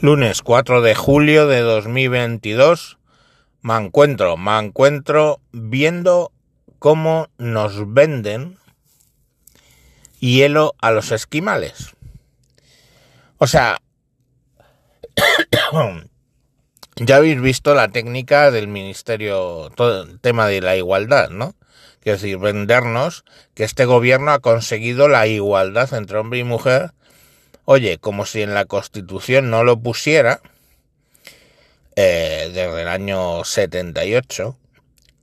Lunes 4 de julio de 2022 me encuentro, me encuentro viendo cómo nos venden hielo a los esquimales. O sea, ya habéis visto la técnica del ministerio, todo el tema de la igualdad, ¿no? Es decir, vendernos que este gobierno ha conseguido la igualdad entre hombre y mujer Oye, como si en la Constitución no lo pusiera, eh, desde el año 78,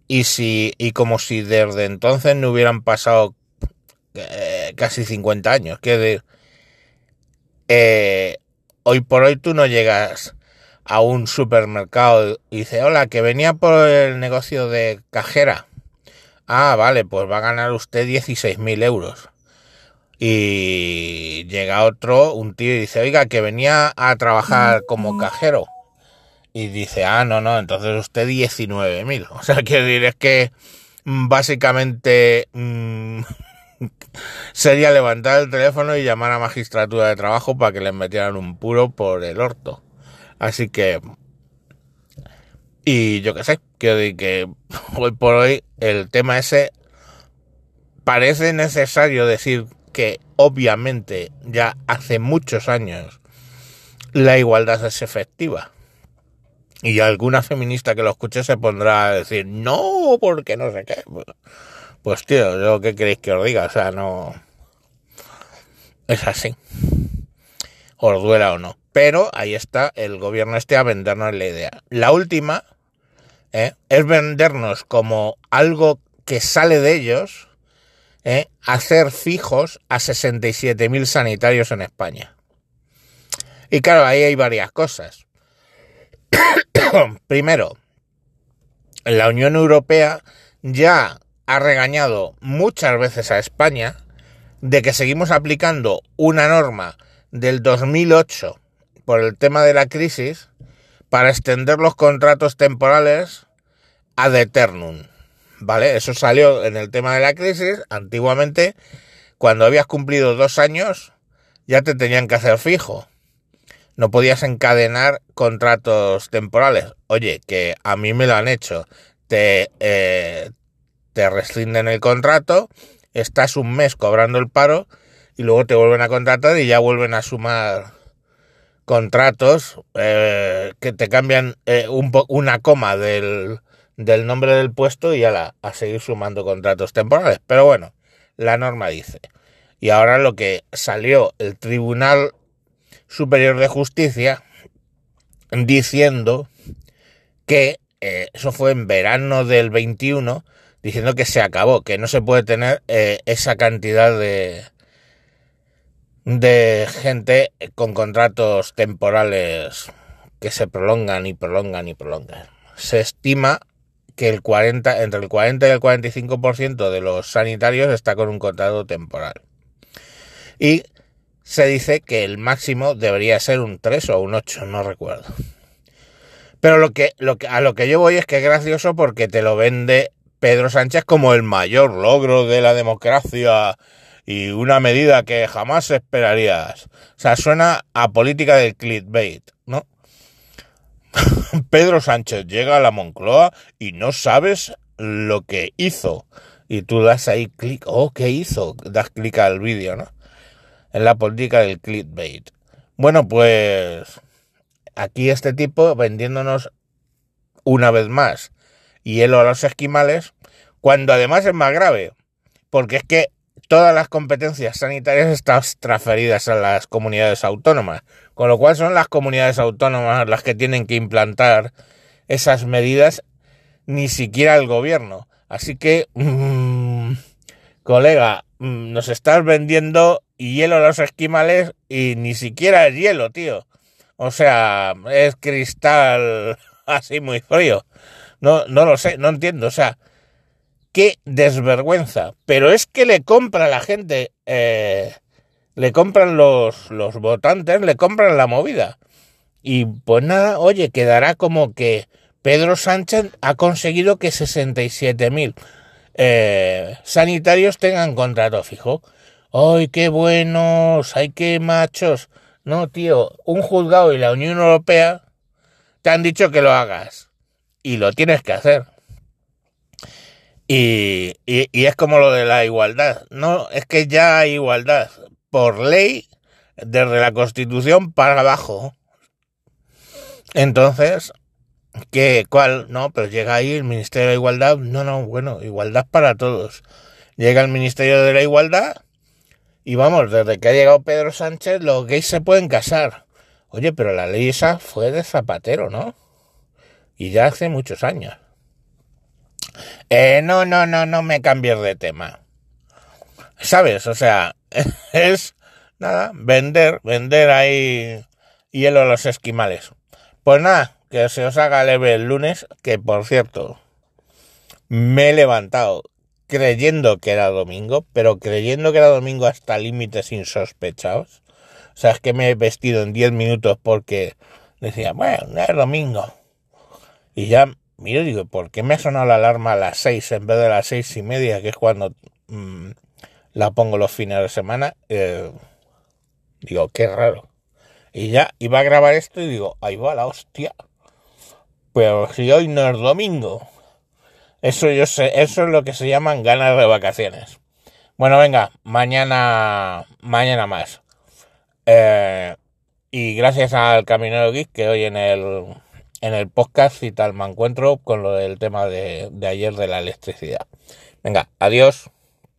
y, si, y como si desde entonces no hubieran pasado eh, casi 50 años. Que eh, hoy por hoy tú no llegas a un supermercado y dices, hola, que venía por el negocio de cajera. Ah, vale, pues va a ganar usted 16.000 euros. Y llega otro, un tío, y dice, oiga, que venía a trabajar como cajero. Y dice, ah, no, no, entonces usted 19.000. O sea, quiero decir, es que mm, básicamente mm, sería levantar el teléfono y llamar a magistratura de trabajo para que le metieran un puro por el orto. Así que, y yo qué sé, quiero decir que hoy por hoy el tema ese parece necesario decir que obviamente ya hace muchos años la igualdad es efectiva. Y alguna feminista que lo escuche se pondrá a decir, no, porque no sé qué. Pues tío, yo qué queréis que os diga, o sea, no... Es así. Os duela o no. Pero ahí está el gobierno este a vendernos la idea. La última ¿eh? es vendernos como algo que sale de ellos ¿eh? hacer fijos a 67.000 sanitarios en España. Y claro, ahí hay varias cosas. Primero, la Unión Europea ya ha regañado muchas veces a España de que seguimos aplicando una norma del 2008 por el tema de la crisis para extender los contratos temporales ad eternum. ¿Vale? Eso salió en el tema de la crisis. Antiguamente, cuando habías cumplido dos años, ya te tenían que hacer fijo. No podías encadenar contratos temporales. Oye, que a mí me lo han hecho. Te, eh, te rescinden el contrato, estás un mes cobrando el paro y luego te vuelven a contratar y ya vuelven a sumar contratos eh, que te cambian eh, un una coma del, del nombre del puesto y a, la, a seguir sumando contratos temporales. Pero bueno, la norma dice. Y ahora lo que salió el Tribunal Superior de Justicia diciendo que eh, eso fue en verano del 21, diciendo que se acabó, que no se puede tener eh, esa cantidad de, de gente con contratos temporales que se prolongan y prolongan y prolongan. Se estima que el 40, entre el 40 y el 45% de los sanitarios está con un contrato temporal. Y se dice que el máximo debería ser un 3 o un 8, no recuerdo. Pero lo que, lo que, a lo que yo voy es que es gracioso porque te lo vende Pedro Sánchez como el mayor logro de la democracia y una medida que jamás esperarías. O sea, suena a política del clickbait, ¿no? Pedro Sánchez llega a la Moncloa y no sabes lo que hizo. Y tú das ahí clic, oh, ¿qué hizo? Das clic al vídeo, ¿no? En la política del clickbait. Bueno, pues aquí este tipo vendiéndonos una vez más hielo a los esquimales, cuando además es más grave, porque es que todas las competencias sanitarias están transferidas a las comunidades autónomas, con lo cual son las comunidades autónomas las que tienen que implantar esas medidas, ni siquiera el gobierno. Así que, mmm, colega, mm, nos estás vendiendo hielo a los esquimales y ni siquiera es hielo, tío. O sea, es cristal así muy frío. No, no lo sé, no entiendo. O sea, qué desvergüenza. Pero es que le compra la gente, eh, le compran los, los votantes, le compran la movida. Y pues nada, oye, quedará como que Pedro Sánchez ha conseguido que 67.000 eh, sanitarios tengan contrato fijo. ¡Ay, qué buenos! ¡Ay, qué machos! No, tío, un juzgado y la Unión Europea te han dicho que lo hagas y lo tienes que hacer. Y, y, es como lo de la igualdad. No, es que ya hay igualdad por ley desde la Constitución para abajo. Entonces, ¿qué? ¿Cuál? No, pero llega ahí el Ministerio de Igualdad. No, no, bueno, igualdad para todos. Llega el Ministerio de la Igualdad y vamos, desde que ha llegado Pedro Sánchez, los gays se pueden casar. Oye, pero la ley esa fue de Zapatero, ¿no? Y ya hace muchos años. Eh, no, no, no, no me cambies de tema. ¿Sabes? O sea, es nada, vender, vender ahí hielo a los esquimales. Pues nada, que se os haga leve el lunes, que por cierto, me he levantado creyendo que era domingo, pero creyendo que era domingo hasta límites insospechados. O sea, es que me he vestido en 10 minutos porque decía, bueno, no es domingo. Y ya, miro digo, ¿por qué me ha sonado la alarma a las 6 en vez de las seis y media, que es cuando mm, la pongo los fines de semana? Eh, digo, qué raro. Y ya iba a grabar esto y digo, ahí va la hostia. Pero si hoy no es domingo. Eso yo sé, eso es lo que se llaman ganas de vacaciones. Bueno, venga, mañana, mañana más. Eh, y gracias al Caminero Geek que hoy en el, en el podcast y tal me encuentro con lo del tema de, de ayer de la electricidad. Venga, adiós.